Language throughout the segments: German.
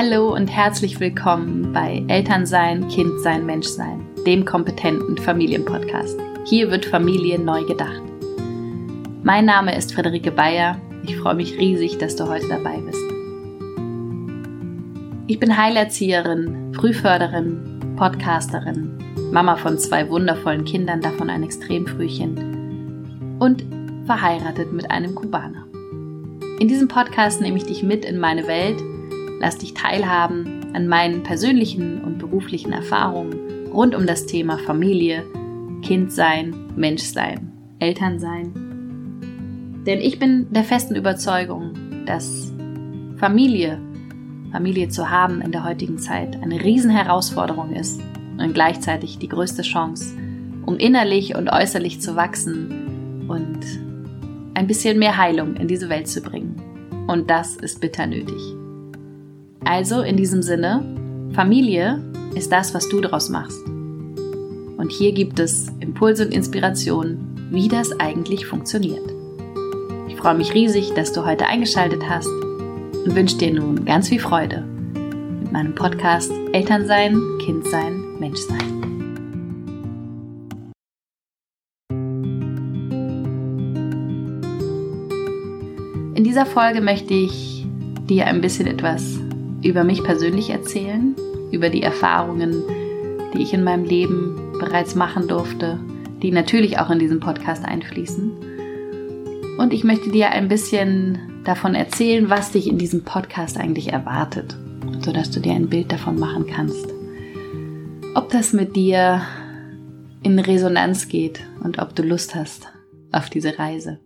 Hallo und herzlich willkommen bei Elternsein, Kindsein, Menschsein, dem kompetenten Familienpodcast. Hier wird Familie neu gedacht. Mein Name ist Friederike Bayer. Ich freue mich riesig, dass du heute dabei bist. Ich bin Heilerzieherin, Frühförderin, Podcasterin, Mama von zwei wundervollen Kindern, davon ein Extremfrühchen und verheiratet mit einem Kubaner. In diesem Podcast nehme ich dich mit in meine Welt, lass dich teilhaben an meinen persönlichen und beruflichen Erfahrungen rund um das Thema Familie, Kindsein, Menschsein, Elternsein. Denn ich bin der festen Überzeugung, dass Familie, Familie zu haben in der heutigen Zeit eine Riesenherausforderung ist und gleichzeitig die größte Chance, um innerlich und äußerlich zu wachsen und ein bisschen mehr Heilung in diese Welt zu bringen. Und das ist bitter nötig. Also in diesem Sinne, Familie ist das, was du daraus machst. Und hier gibt es Impulse und Inspirationen, wie das eigentlich funktioniert. Ich freue mich riesig, dass du heute eingeschaltet hast und wünsche dir nun ganz viel Freude mit meinem Podcast Elternsein, Kindsein, Menschsein. In dieser Folge möchte ich dir ein bisschen etwas über mich persönlich erzählen, über die Erfahrungen, die ich in meinem Leben bereits machen durfte, die natürlich auch in diesen Podcast einfließen. Und ich möchte dir ein bisschen davon erzählen, was dich in diesem Podcast eigentlich erwartet, sodass du dir ein Bild davon machen kannst. Ob das mit dir in Resonanz geht und ob du Lust hast auf diese Reise.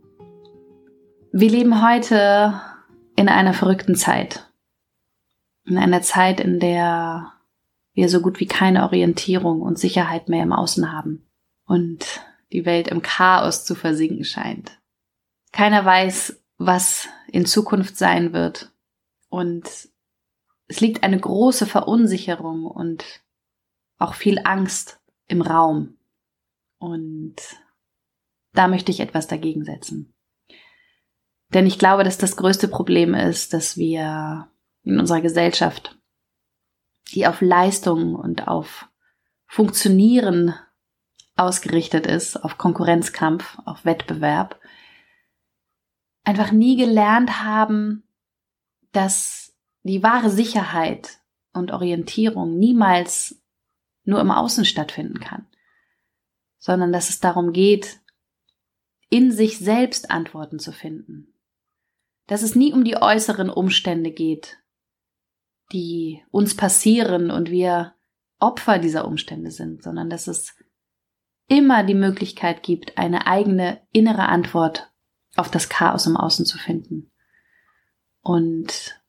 Wir leben heute in einer verrückten Zeit. In einer Zeit, in der wir so gut wie keine Orientierung und Sicherheit mehr im Außen haben und die Welt im Chaos zu versinken scheint. Keiner weiß, was in Zukunft sein wird und es liegt eine große Verunsicherung und auch viel Angst im Raum. Und da möchte ich etwas dagegen setzen. Denn ich glaube, dass das größte Problem ist, dass wir in unserer Gesellschaft die auf Leistung und auf Funktionieren ausgerichtet ist, auf Konkurrenzkampf, auf Wettbewerb, einfach nie gelernt haben, dass die wahre Sicherheit und Orientierung niemals nur im Außen stattfinden kann, sondern dass es darum geht, in sich selbst Antworten zu finden. Dass es nie um die äußeren Umstände geht, die uns passieren und wir Opfer dieser Umstände sind, sondern dass es immer die Möglichkeit gibt, eine eigene innere Antwort auf das Chaos im Außen zu finden. Und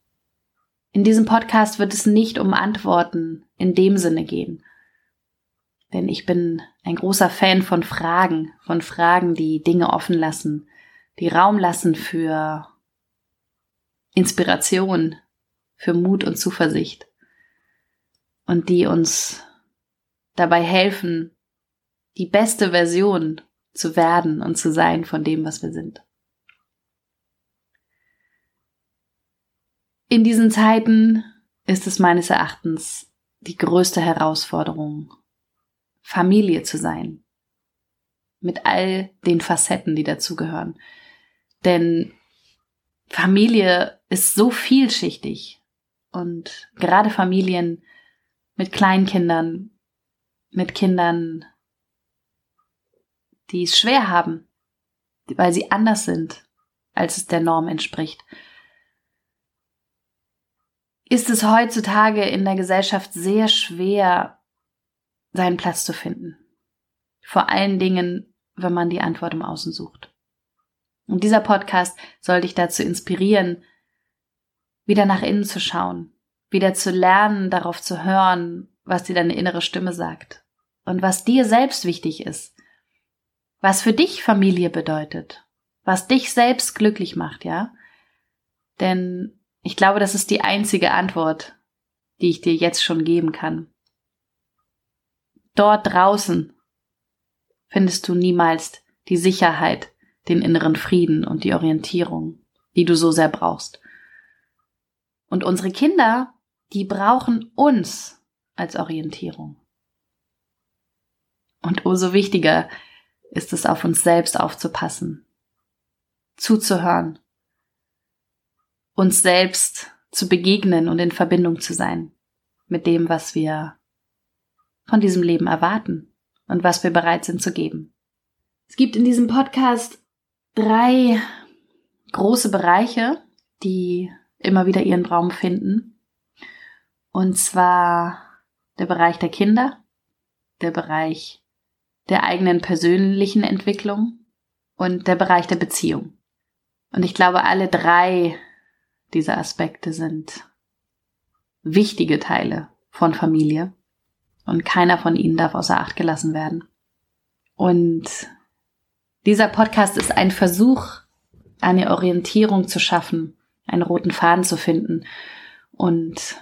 in diesem Podcast wird es nicht um Antworten in dem Sinne gehen. Denn ich bin ein großer Fan von Fragen, von Fragen, die Dinge offen lassen, die Raum lassen für Inspiration, für Mut und Zuversicht und die uns dabei helfen, die beste Version zu werden und zu sein von dem, was wir sind. In diesen Zeiten ist es meines Erachtens die größte Herausforderung, Familie zu sein. Mit all den Facetten, die dazugehören. Denn Familie ist so vielschichtig und gerade Familien mit Kleinkindern, mit Kindern, die es schwer haben, weil sie anders sind, als es der Norm entspricht, ist es heutzutage in der Gesellschaft sehr schwer, seinen Platz zu finden. Vor allen Dingen, wenn man die Antwort im Außen sucht. Und dieser Podcast soll dich dazu inspirieren, wieder nach innen zu schauen, wieder zu lernen, darauf zu hören, was dir deine innere Stimme sagt und was dir selbst wichtig ist, was für dich Familie bedeutet, was dich selbst glücklich macht, ja? Denn ich glaube, das ist die einzige Antwort, die ich dir jetzt schon geben kann. Dort draußen findest du niemals die Sicherheit, den inneren Frieden und die Orientierung, die du so sehr brauchst. Und unsere Kinder, die brauchen uns als Orientierung. Und umso wichtiger ist es, auf uns selbst aufzupassen, zuzuhören, uns selbst zu begegnen und in Verbindung zu sein mit dem, was wir von diesem Leben erwarten und was wir bereit sind zu geben. Es gibt in diesem Podcast drei große Bereiche, die immer wieder ihren Raum finden. Und zwar der Bereich der Kinder, der Bereich der eigenen persönlichen Entwicklung und der Bereich der Beziehung. Und ich glaube, alle drei dieser Aspekte sind wichtige Teile von Familie und keiner von ihnen darf außer Acht gelassen werden. Und dieser Podcast ist ein Versuch, eine Orientierung zu schaffen, einen roten Faden zu finden und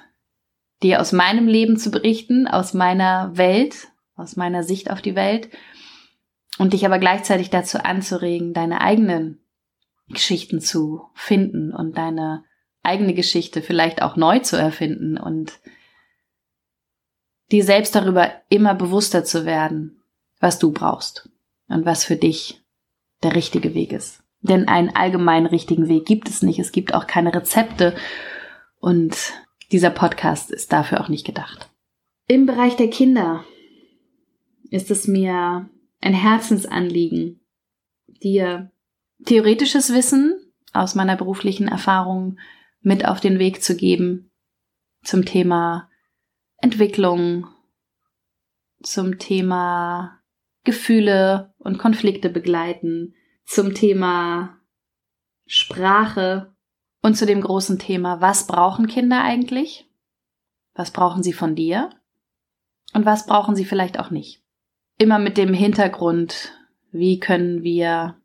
dir aus meinem Leben zu berichten, aus meiner Welt, aus meiner Sicht auf die Welt und dich aber gleichzeitig dazu anzuregen, deine eigenen Geschichten zu finden und deine eigene Geschichte vielleicht auch neu zu erfinden und dir selbst darüber immer bewusster zu werden, was du brauchst und was für dich der richtige Weg ist. Denn einen allgemeinen richtigen Weg gibt es nicht. Es gibt auch keine Rezepte und dieser Podcast ist dafür auch nicht gedacht. Im Bereich der Kinder ist es mir ein Herzensanliegen, dir theoretisches Wissen aus meiner beruflichen Erfahrung mit auf den Weg zu geben zum Thema Entwicklung, zum Thema Gefühle und Konflikte begleiten, zum Thema Sprache und zu dem großen Thema, was brauchen Kinder eigentlich? Was brauchen sie von dir? Und was brauchen sie vielleicht auch nicht? Immer mit dem Hintergrund, wie können wir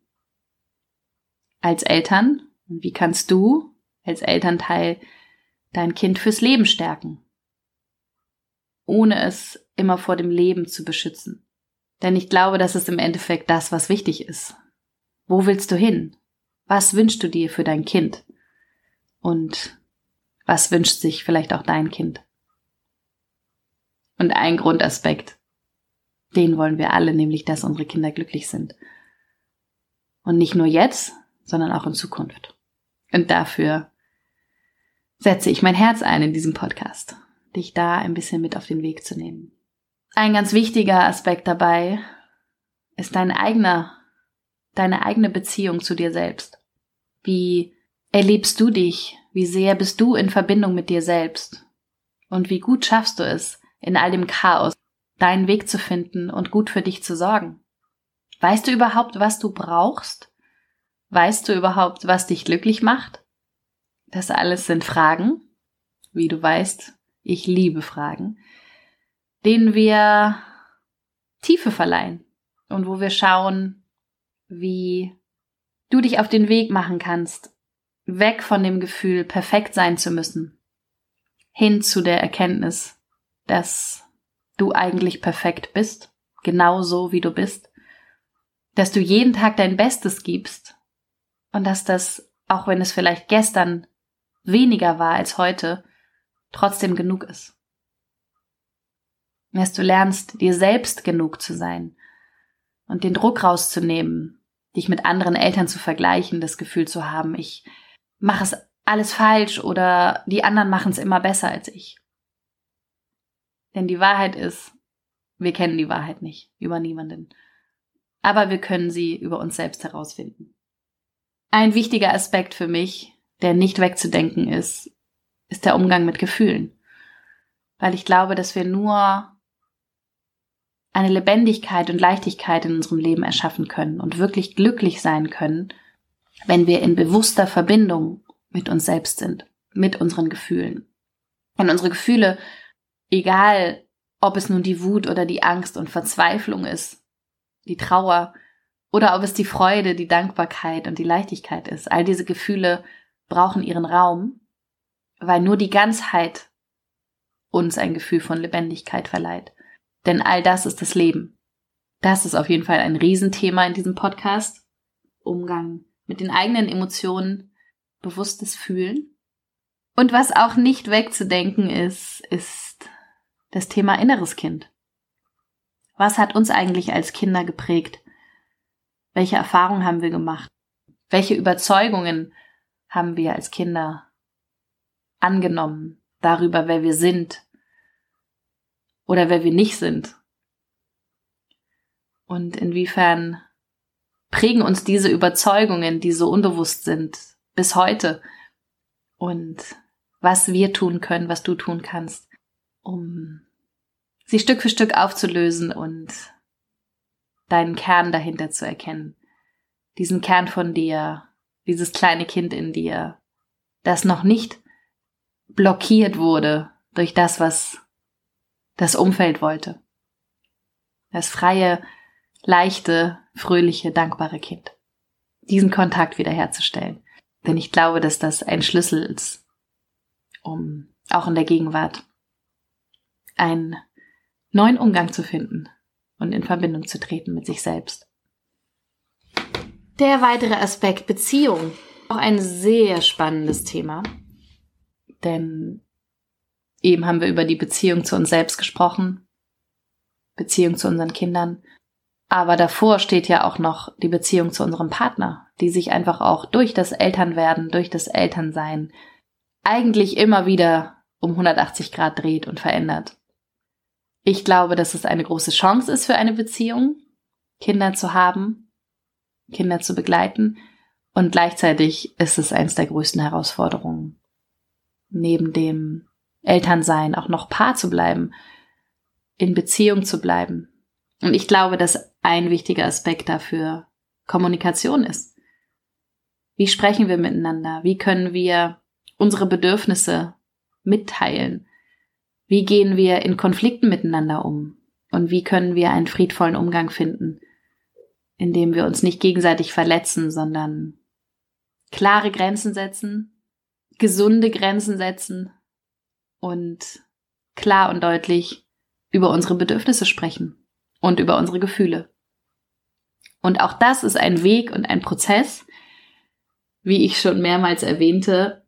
als Eltern und wie kannst du als Elternteil dein Kind fürs Leben stärken, ohne es immer vor dem Leben zu beschützen. Denn ich glaube, das ist im Endeffekt das, was wichtig ist. Wo willst du hin? Was wünschst du dir für dein Kind? Und was wünscht sich vielleicht auch dein Kind? Und ein Grundaspekt, den wollen wir alle, nämlich dass unsere Kinder glücklich sind. Und nicht nur jetzt, sondern auch in Zukunft. Und dafür setze ich mein Herz ein in diesem Podcast, dich da ein bisschen mit auf den Weg zu nehmen. Ein ganz wichtiger Aspekt dabei ist dein eigener, deine eigene Beziehung zu dir selbst. Wie erlebst du dich? Wie sehr bist du in Verbindung mit dir selbst? Und wie gut schaffst du es, in all dem Chaos deinen Weg zu finden und gut für dich zu sorgen? Weißt du überhaupt, was du brauchst? Weißt du überhaupt, was dich glücklich macht? Das alles sind Fragen, wie du weißt, ich liebe Fragen, denen wir Tiefe verleihen und wo wir schauen, wie du dich auf den Weg machen kannst, weg von dem Gefühl, perfekt sein zu müssen, hin zu der Erkenntnis, dass du eigentlich perfekt bist, genau so wie du bist, dass du jeden Tag dein Bestes gibst und dass das, auch wenn es vielleicht gestern weniger war als heute, trotzdem genug ist. Dass du lernst, dir selbst genug zu sein und den Druck rauszunehmen, dich mit anderen Eltern zu vergleichen, das Gefühl zu haben, ich mache es alles falsch oder die anderen machen es immer besser als ich. Denn die Wahrheit ist, wir kennen die Wahrheit nicht über niemanden. Aber wir können sie über uns selbst herausfinden. Ein wichtiger Aspekt für mich der nicht wegzudenken ist, ist der Umgang mit Gefühlen. Weil ich glaube, dass wir nur eine Lebendigkeit und Leichtigkeit in unserem Leben erschaffen können und wirklich glücklich sein können, wenn wir in bewusster Verbindung mit uns selbst sind, mit unseren Gefühlen. Und unsere Gefühle, egal ob es nun die Wut oder die Angst und Verzweiflung ist, die Trauer oder ob es die Freude, die Dankbarkeit und die Leichtigkeit ist, all diese Gefühle brauchen ihren Raum, weil nur die Ganzheit uns ein Gefühl von Lebendigkeit verleiht. Denn all das ist das Leben. Das ist auf jeden Fall ein Riesenthema in diesem Podcast. Umgang mit den eigenen Emotionen, bewusstes Fühlen Und was auch nicht wegzudenken ist, ist das Thema inneres Kind. Was hat uns eigentlich als Kinder geprägt? Welche Erfahrungen haben wir gemacht? Welche Überzeugungen haben wir als Kinder angenommen darüber, wer wir sind oder wer wir nicht sind? Und inwiefern prägen uns diese Überzeugungen, die so unbewusst sind, bis heute? Und was wir tun können, was du tun kannst, um sie Stück für Stück aufzulösen und deinen Kern dahinter zu erkennen. Diesen Kern von dir, dieses kleine Kind in dir, das noch nicht blockiert wurde durch das, was das Umfeld wollte. Das freie, leichte, fröhliche, dankbare Kind. Diesen Kontakt wiederherzustellen. Denn ich glaube, dass das ein Schlüssel ist, um auch in der Gegenwart einen neuen Umgang zu finden und in Verbindung zu treten mit sich selbst. Der weitere Aspekt Beziehung. Auch ein sehr spannendes Thema. Denn eben haben wir über die Beziehung zu uns selbst gesprochen, Beziehung zu unseren Kindern. Aber davor steht ja auch noch die Beziehung zu unserem Partner, die sich einfach auch durch das Elternwerden, durch das Elternsein eigentlich immer wieder um 180 Grad dreht und verändert. Ich glaube, dass es eine große Chance ist für eine Beziehung, Kinder zu haben, Kinder zu begleiten. Und gleichzeitig ist es eines der größten Herausforderungen, neben dem Elternsein auch noch Paar zu bleiben, in Beziehung zu bleiben. Und ich glaube, dass ein wichtiger Aspekt dafür Kommunikation ist. Wie sprechen wir miteinander? Wie können wir unsere Bedürfnisse mitteilen? Wie gehen wir in Konflikten miteinander um? Und wie können wir einen friedvollen Umgang finden, indem wir uns nicht gegenseitig verletzen, sondern klare Grenzen setzen, gesunde Grenzen setzen und klar und deutlich über unsere Bedürfnisse sprechen und über unsere Gefühle. Und auch das ist ein Weg und ein Prozess, wie ich schon mehrmals erwähnte,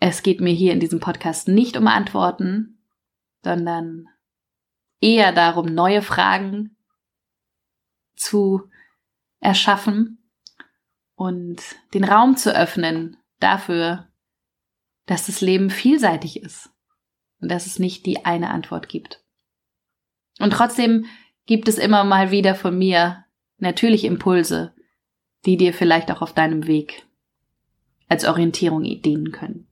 es geht mir hier in diesem Podcast nicht um Antworten, sondern eher darum, neue Fragen zu erschaffen und den Raum zu öffnen dafür, dass das Leben vielseitig ist und dass es nicht die eine Antwort gibt. Und trotzdem gibt es immer mal wieder von mir natürlich Impulse, die dir vielleicht auch auf deinem Weg als Orientierung dienen können.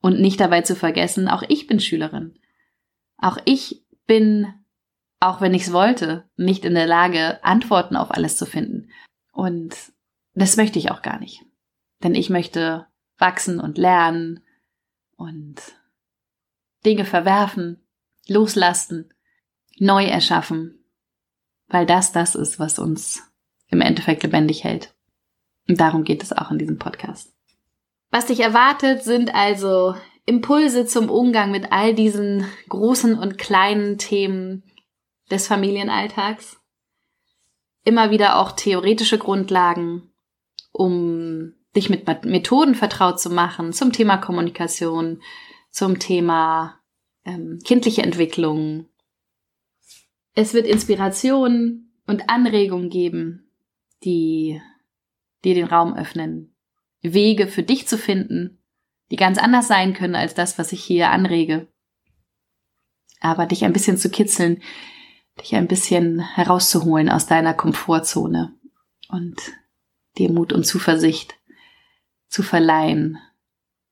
Und nicht dabei zu vergessen, auch ich bin Schülerin. Auch ich bin, auch wenn ich es wollte, nicht in der Lage, Antworten auf alles zu finden. Und das möchte ich auch gar nicht. Denn ich möchte wachsen und lernen und Dinge verwerfen, loslassen, neu erschaffen, weil das das ist, was uns im Endeffekt lebendig hält. Und darum geht es auch in diesem Podcast. Was dich erwartet, sind also Impulse zum Umgang mit all diesen großen und kleinen Themen des Familienalltags. Immer wieder auch theoretische Grundlagen, um dich mit Methoden vertraut zu machen zum Thema Kommunikation, zum Thema ähm, kindliche Entwicklung. Es wird Inspiration und Anregungen geben, die dir den Raum öffnen, Wege für dich zu finden, die ganz anders sein können als das, was ich hier anrege. Aber dich ein bisschen zu kitzeln, dich ein bisschen herauszuholen aus deiner Komfortzone und dir Mut und Zuversicht zu verleihen,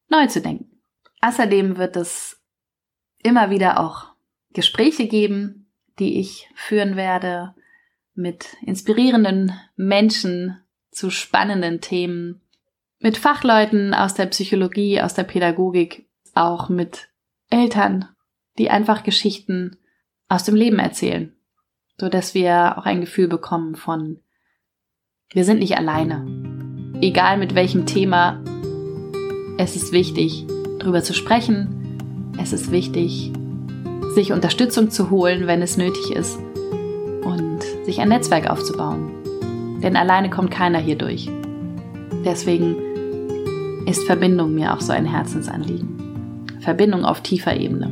neu zu denken. Außerdem wird es immer wieder auch Gespräche geben, die ich führen werde mit inspirierenden Menschen zu spannenden Themen, mit Fachleuten aus der Psychologie, aus der Pädagogik, auch mit Eltern, die einfach Geschichten aus dem Leben erzählen, so dass wir auch ein Gefühl bekommen von wir sind nicht alleine. Egal mit welchem Thema, es ist wichtig, drüber zu sprechen. Es ist wichtig, sich Unterstützung zu holen, wenn es nötig ist und sich ein Netzwerk aufzubauen. Denn alleine kommt keiner hier durch. Deswegen ist Verbindung mir auch so ein Herzensanliegen. Verbindung auf tiefer Ebene,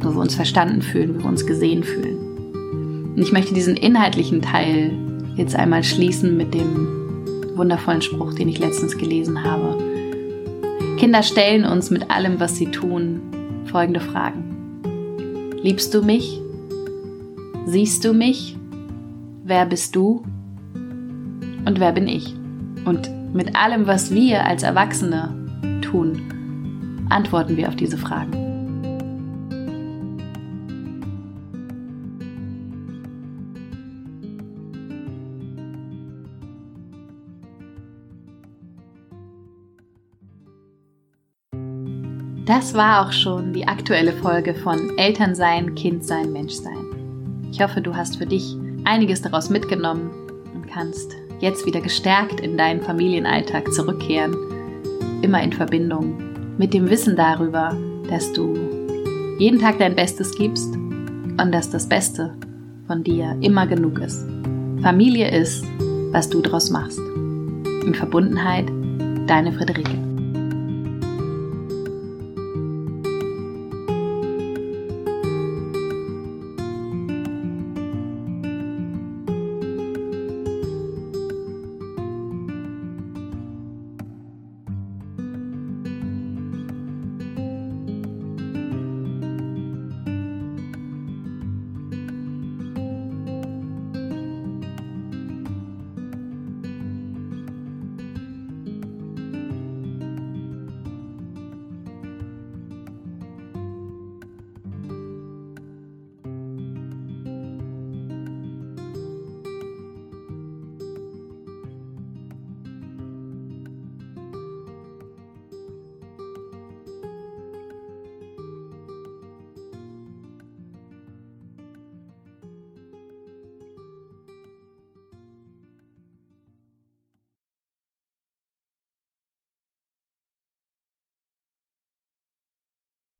wo wir uns verstanden fühlen, wo wir uns gesehen fühlen. Und ich möchte diesen inhaltlichen Teil jetzt einmal schließen mit dem wundervollen Spruch, den ich letztens gelesen habe. Kinder stellen uns mit allem, was sie tun, folgende Fragen. Liebst du mich? Siehst du mich? Wer bist du? Und wer bin ich? Und mit allem, was wir als Erwachsene tun, antworten wir auf diese Fragen. Das war auch schon die aktuelle Folge von Elternsein, Kindsein, Menschsein. Ich hoffe, du hast für dich einiges daraus mitgenommen und kannst jetzt wieder gestärkt in deinen Familienalltag zurückkehren, immer in Verbindung mit dem Wissen darüber, dass du jeden Tag dein Bestes gibst und dass das Beste von dir immer genug ist. Familie ist, was du daraus machst. In Verbundenheit, deine Friederike.